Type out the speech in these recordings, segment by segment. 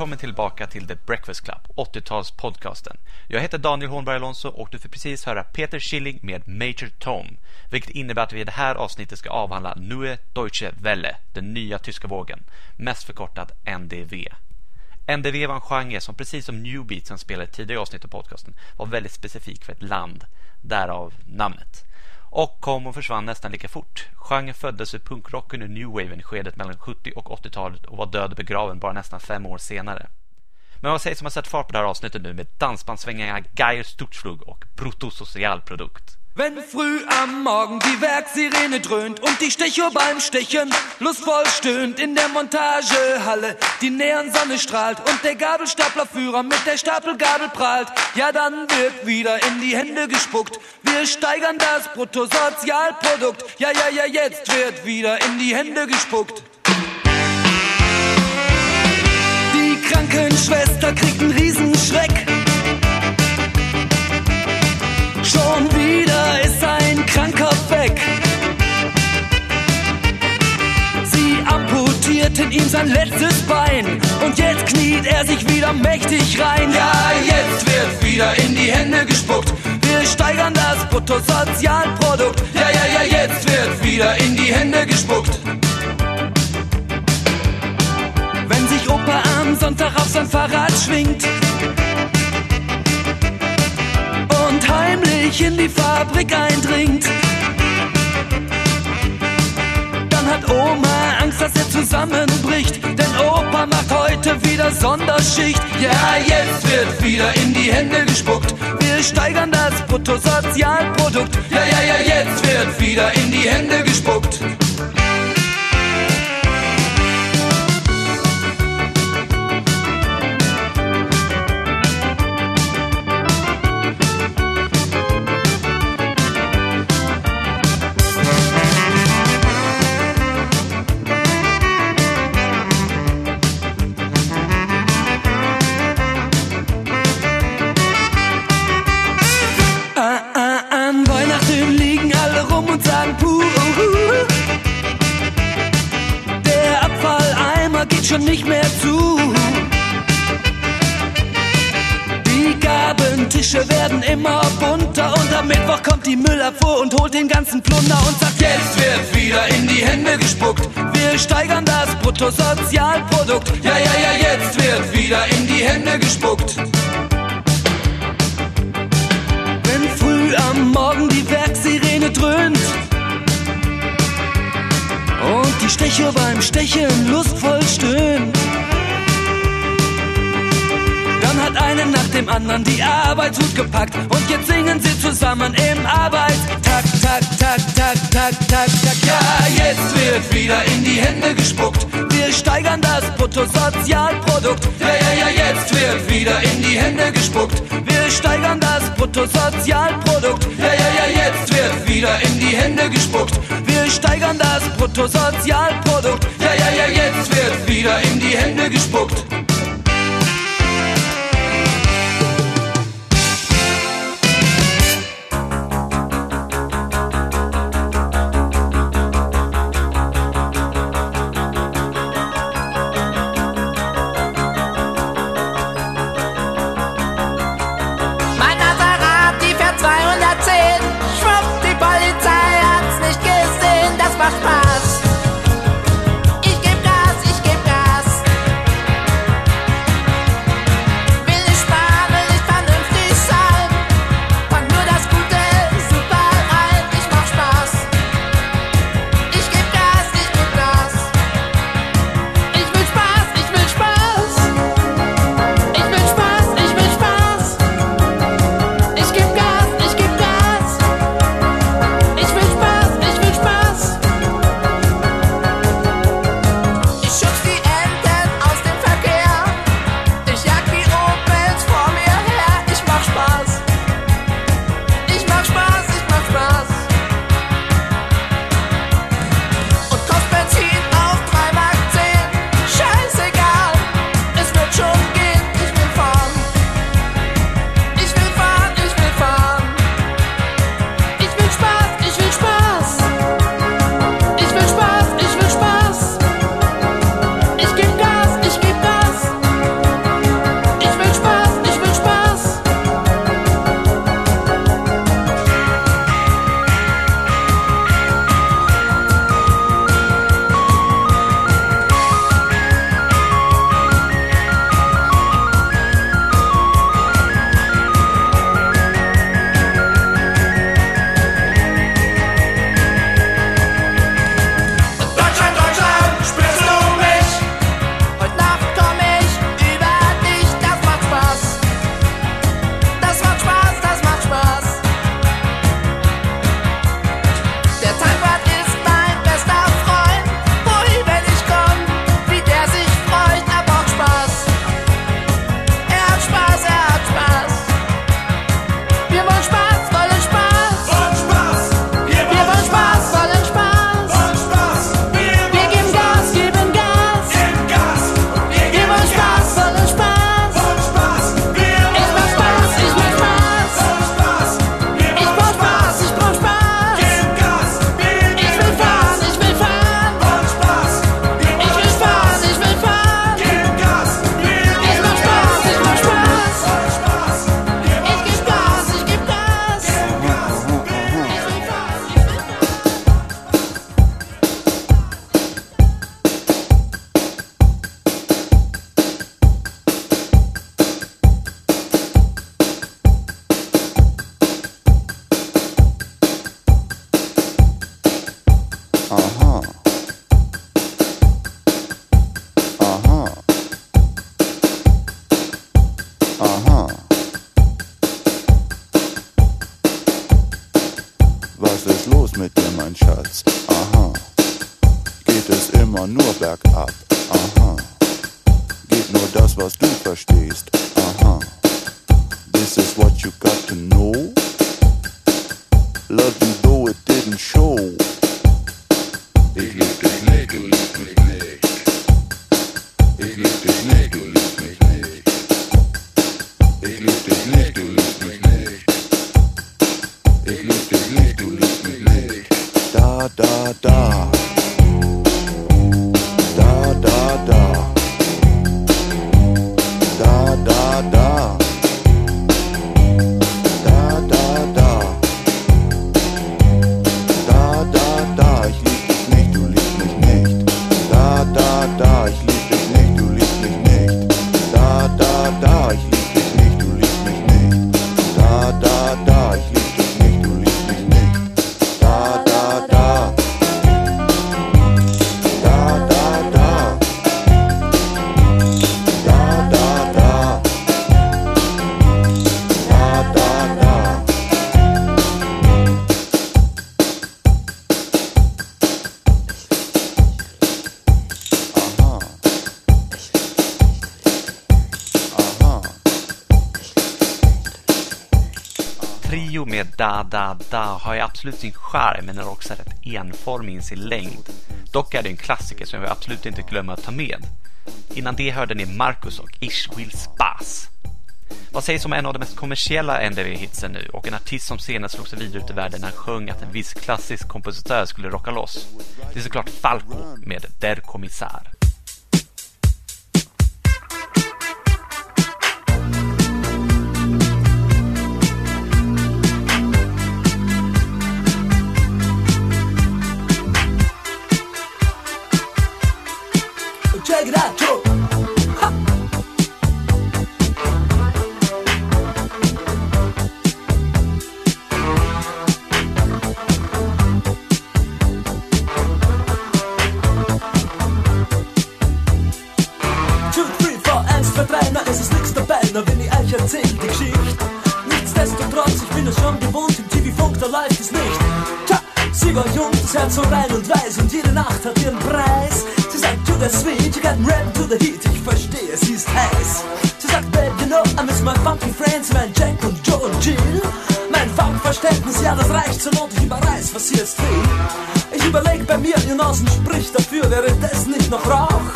välkommen tillbaka till The Breakfast Club, 80-talspodcasten. Jag heter Daniel Hornberg Alonso och du får precis höra Peter Schilling med Major Tom, vilket innebär att vi i det här avsnittet ska avhandla Neue Deutsche Welle, den nya tyska vågen, mest förkortad NDV. NDV var en genre som precis som New Beat som spelade i tidigare avsnitt av podcasten var väldigt specifik för ett land, därav namnet. Och kom och försvann nästan lika fort. Genren föddes ur punkrocken och new waven i skedet mellan 70 och 80-talet och var död och begraven bara nästan fem år senare. Men vad sägs om att sätta fart på det här avsnittet nu med dansbandssvängarna Geier Sturzflug och brutto-social produkt. Wenn früh am Morgen die Werksirene dröhnt und die Stechuhr beim Stechen lustvoll stöhnt in der Montagehalle, die Neonsonne strahlt und der Gabelstaplerführer mit der Stapelgabel prahlt, ja dann wird wieder in die Hände gespuckt. Wir steigern das Bruttosozialprodukt, ja ja ja jetzt wird wieder in die Hände gespuckt. Die Krankenschwester kriegt einen Riesenschreck. Schon wieder ist ein Kranker weg. Sie amputierten ihm sein letztes Bein und jetzt kniet er sich wieder mächtig rein. Ja, jetzt wird wieder in die Hände gespuckt. Wir steigern das Bruttosozialprodukt. Ja, ja, ja, jetzt wird wieder in die Hände gespuckt. Wenn sich Opa am Sonntag auf sein Fahrrad schwingt heimlich in die Fabrik eindringt. Dann hat Oma Angst, dass er zusammenbricht, denn Opa macht heute wieder Sonderschicht. Ja, jetzt wird wieder in die Hände gespuckt. Wir steigern das Bruttosozialprodukt. Ja, ja, ja, jetzt wird wieder in die Hände gespuckt. Tak, tak, tak. Ja, jetzt wird wieder in die Hände gespuckt. Wir steigern das Bruttosozialprodukt. Ja, ja, ja, jetzt wird wieder in die Hände gespuckt. Wir steigern das Bruttosozialprodukt. Ja, ja, ja, jetzt wird wieder in die Hände gespuckt. Wir steigern das Bruttosozialprodukt. Ja, ja, ja, jetzt wird wieder in die Hände gespuckt. Was ist los mit dir, mein Schatz? Aha. Geht es immer nur bergab? Aha. Geht nur das, was du verstehst? Aha. This is what you got to know. Love you though it didn't show. Ich lieb dich nicht, du Da Da Da har ju absolut sin charm men är också rätt enformig i sin längd. Dock är det en klassiker som vi absolut inte glömmer att ta med. Innan det hörde ni Marcus och Ish Will Spas. Vad sägs om en av de mest kommersiella NDV-hitsen nu och en artist som senast slog sig vidare ut i världen när han sjöng att en viss klassisk kompositör skulle rocka loss? Det är såklart Falco med Der Kommissar. Joe. Ha. Two, three, four, eins, zwei, drei, na es ist dabei, na wenn ich euch erzähl die Geschichte. Nichtsdestotrotz, ich bin es schon gewohnt, im TV-Funk, da läuft es nicht. Tja, sie war jung, das Herz so rein und weiß und jede Nacht hat ihren Preis. Got rap to the heat, ich verstehe, sie ist heiß. Sie sagt, babe, you know, I miss my funky friends, mein Jack und Joe und Jill. Mein Funkverständnis, ja, das reicht zur Not, ich überreiß, was sie jetzt will. Ich überleg bei mir, ihr Nasen spricht dafür, wäre das nicht noch Rauch?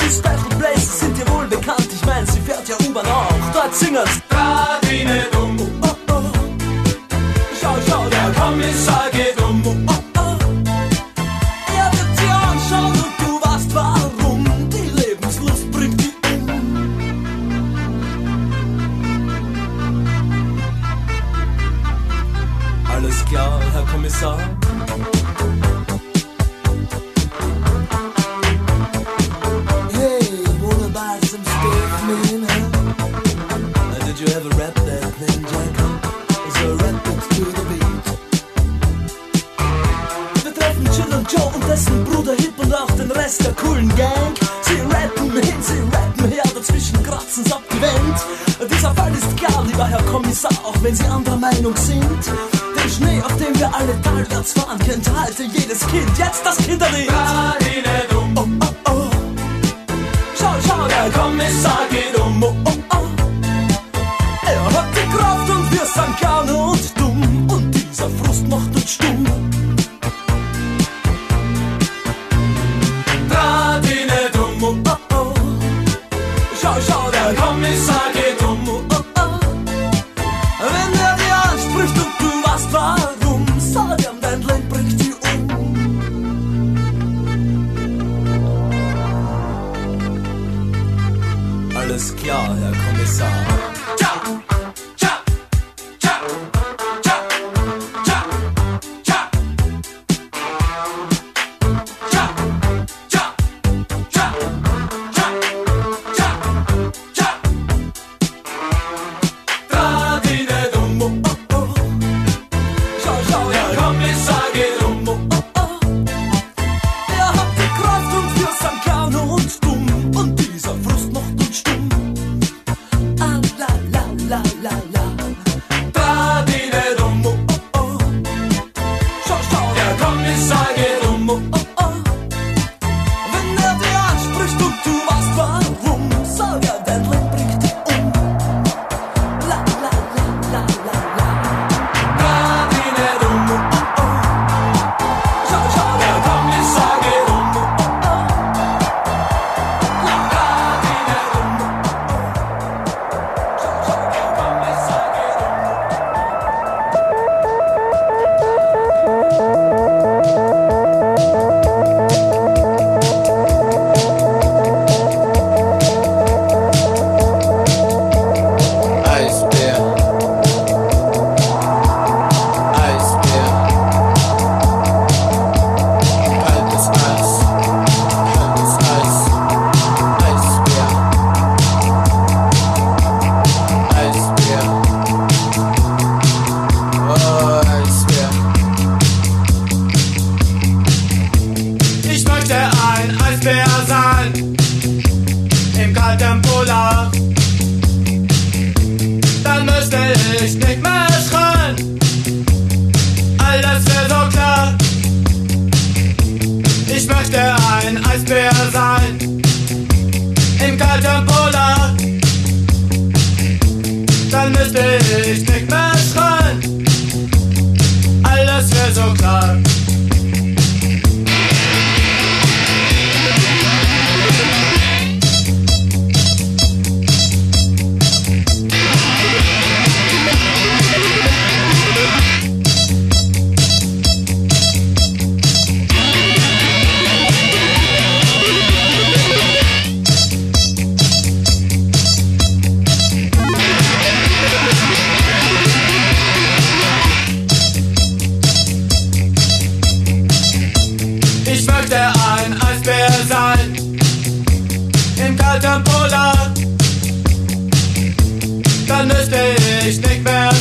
Die Special Places sind dir wohl bekannt, ich mein, sie fährt ja U-Bahn auch. Dort singen's. Radine Gang. Sie rappen hin, sie rappen her, dazwischen kratzen's ab die Wand. Dieser Fall ist klar, lieber Herr Kommissar, auch wenn Sie anderer Meinung sind. Den Schnee, auf dem wir alle talwärts fahren, kennt heute jedes Kind. Jetzt das Kinderlied. Radine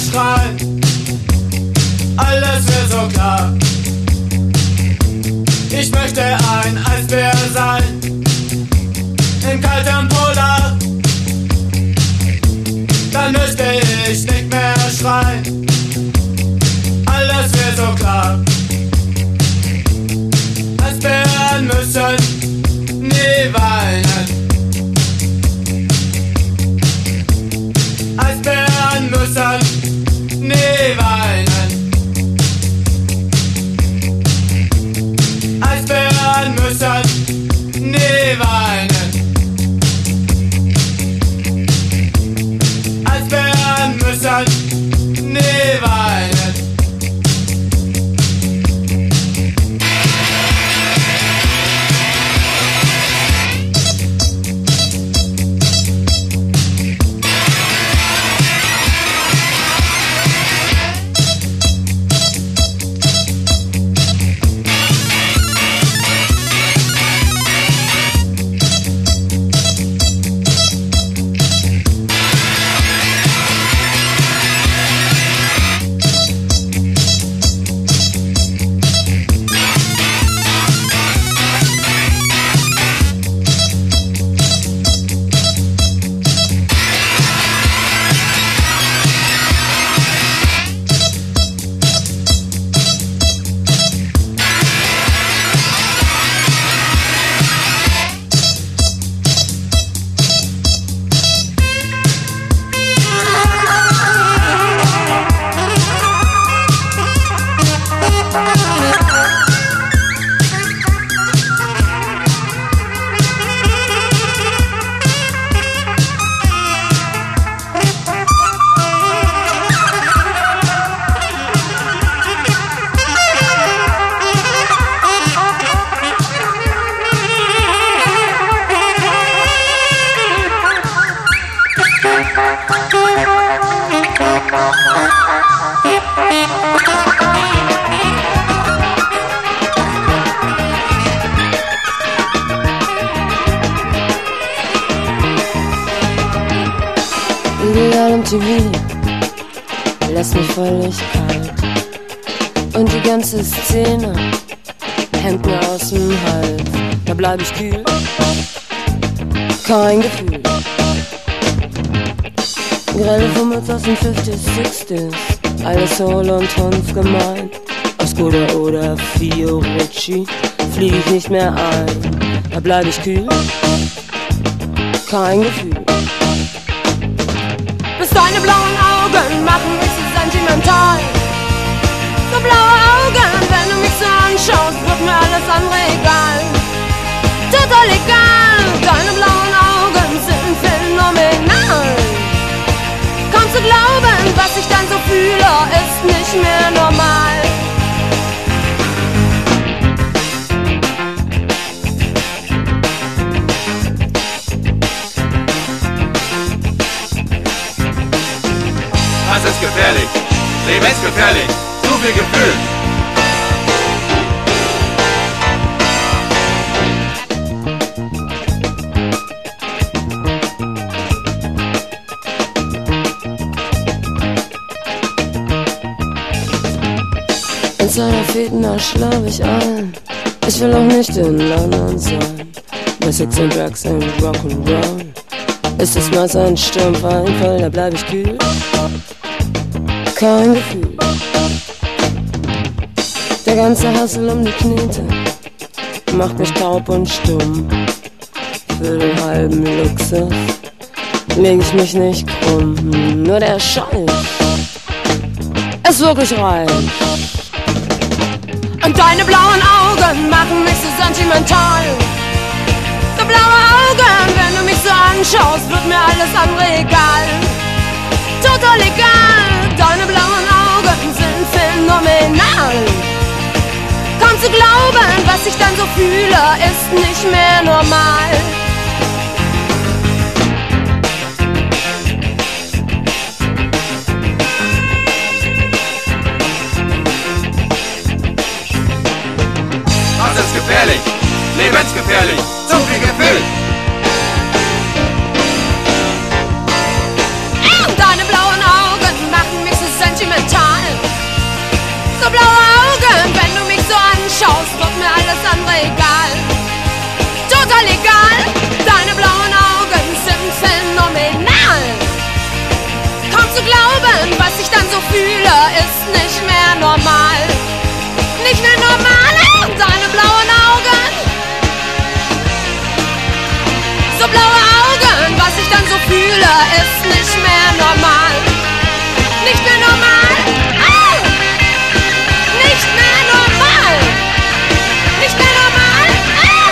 schreien. Alles wird so klar. Ich möchte ein Eisbär sein. Im kalten Polar. Dann müsste ich nicht mehr schreien. Alles wird so klar. Eisbären müssen nie weinen. Müssen nie weinen. Eisbären müssen Ideal MTV lässt mich völlig kalt. Und die ganze Szene hängt mir aus dem Hals. Da bleib ich kühl, kein Gefühl. Grelle Fummels aus den 50s, 60s, alles Soul und Tanz gemeint. Aus Skoda oder Fiorucci flieg ich nicht mehr ein. Da bleib ich kühl, kein Gefühl. Deine blauen Augen machen mich so sentimental. So blaue Augen, wenn du mich so anschaust, wird mir alles andere egal. Total egal, deine blauen Augen sind phänomenal. Kaum zu glauben, was ich dann so fühle, ist nicht mehr normal. Das ist gefährlich. Leben ist gefährlich. Zu viel Gefühl. In seiner da schlaf ich ein. Ich will auch nicht in London sein. Bei Sex and Drugs and Rock'n'Roll. Ist mal so ein Sturmfall, da bleib ich kühl. Kein Gefühl. Der ganze Hassel um die Knete macht mich taub und stumm. Für den halben Luxus leg ich mich nicht krumm. Nur der Scheiß ist wirklich reich. Und deine blauen Augen machen mich so sentimental. So blaue Augen, wenn du mich so anschaust, wird mir alles andere egal. Total egal, deine blauen Augen sind phänomenal. Kaum zu glauben, was ich dann so fühle, ist nicht mehr normal. Das ist gefährlich. Lebensgefährlich. Fühle, ist nicht mehr normal. Nicht mehr normal. Au! Nicht mehr normal. Nicht mehr normal. Au!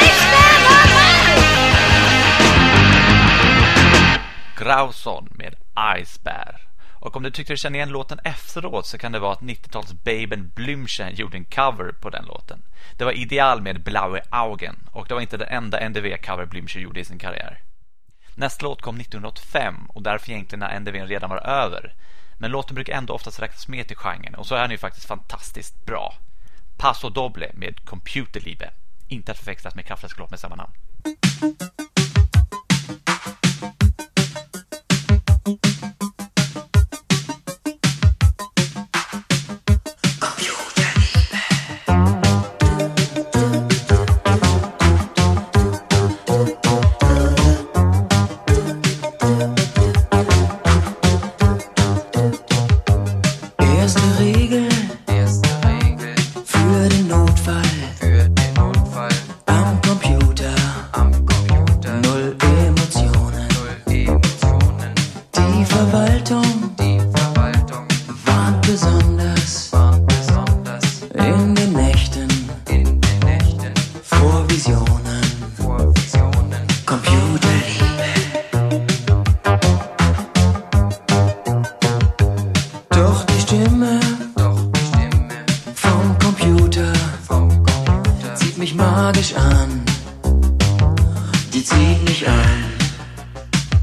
Nicht mehr normal. Grauson med Icebear. Och om du tyckte du kände igen låten efteråt så kan det vara att 90-tals Baben Blümchen gjorde en cover på den låten. Det var Ideal med Blaue Augen och det var inte den enda NDV-cover Blümchen gjorde i sin karriär. Nästa låt kom 1985 och därför egentligen när NDVn redan var över. Men låten brukar ändå oftast räknas med till genren och så är den ju faktiskt fantastiskt bra. Paso Doble med Computerliebe. Inte att förväxlas med Kraftwerks med samma namn.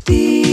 Zieht mich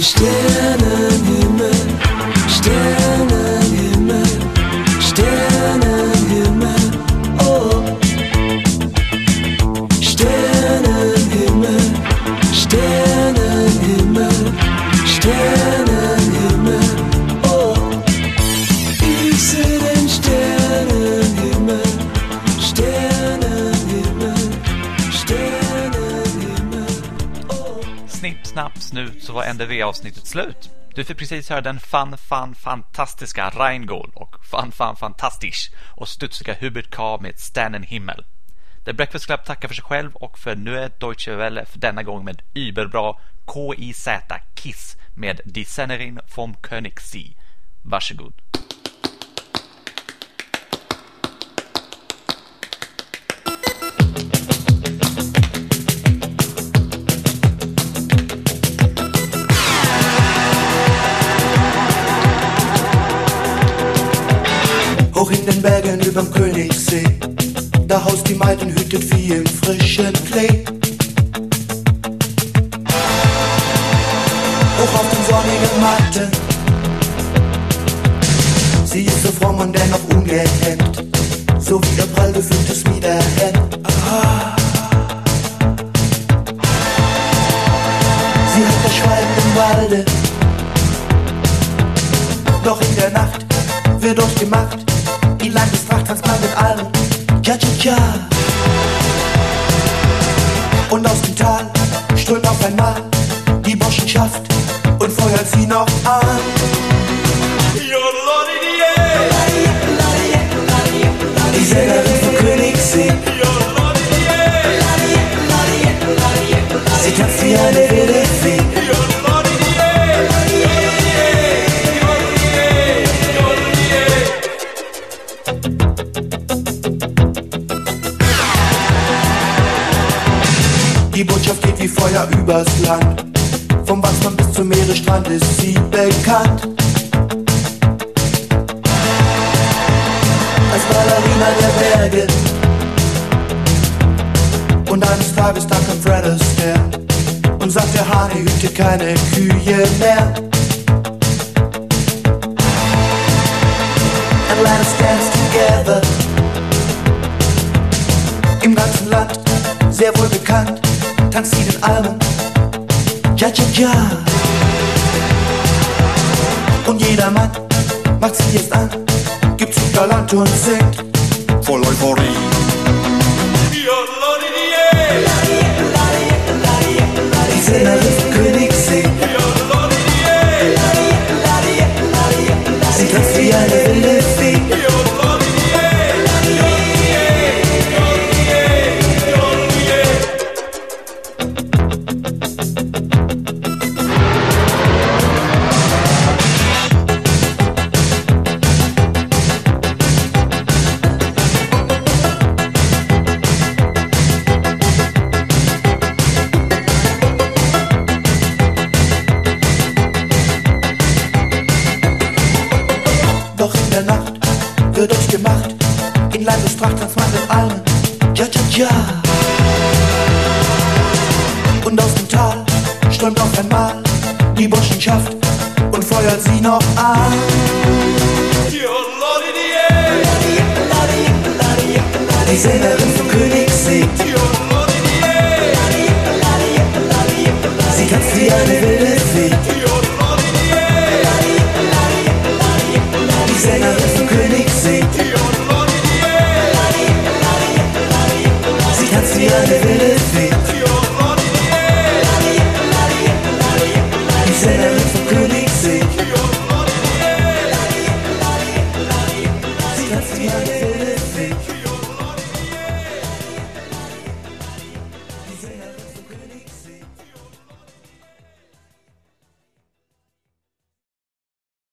esteira snut så var NDV-avsnittet slut. Du fick precis höra den fan, fan, fantastiska Rheingold och fan, fan, fantastisch och studsiga Hubert K med Sternen Himmel. The Breakfast Club tackar för sig själv och för Neue Deutsche Welle för denna gång med überbra KIZ Kiss med Die Sennerin vom Königssee. Varsågod. Bergen überm Königssee, da haust die Maid und hütet Vieh im frischen Klee. Hoch auf den sonnigen Matten, sie ist so fromm und dennoch ungehemmt, so wie ihr prall gefülltes Feuer übers Land. Vom Wachsmann bis zum Meeresstrand ist sie bekannt. Als Ballerina der Berge. Und eines Tages da kommt Fred Astaire und sagt der Hahn, hüte keine Kühe mehr. And let us dance together. Im ganzen Land sehr wohl bekannt, tanzt sie den Almen. Ja, ja, ja. Und jeder Mann macht sie jetzt an, gibt sich galant und singt voll Euphorie. Die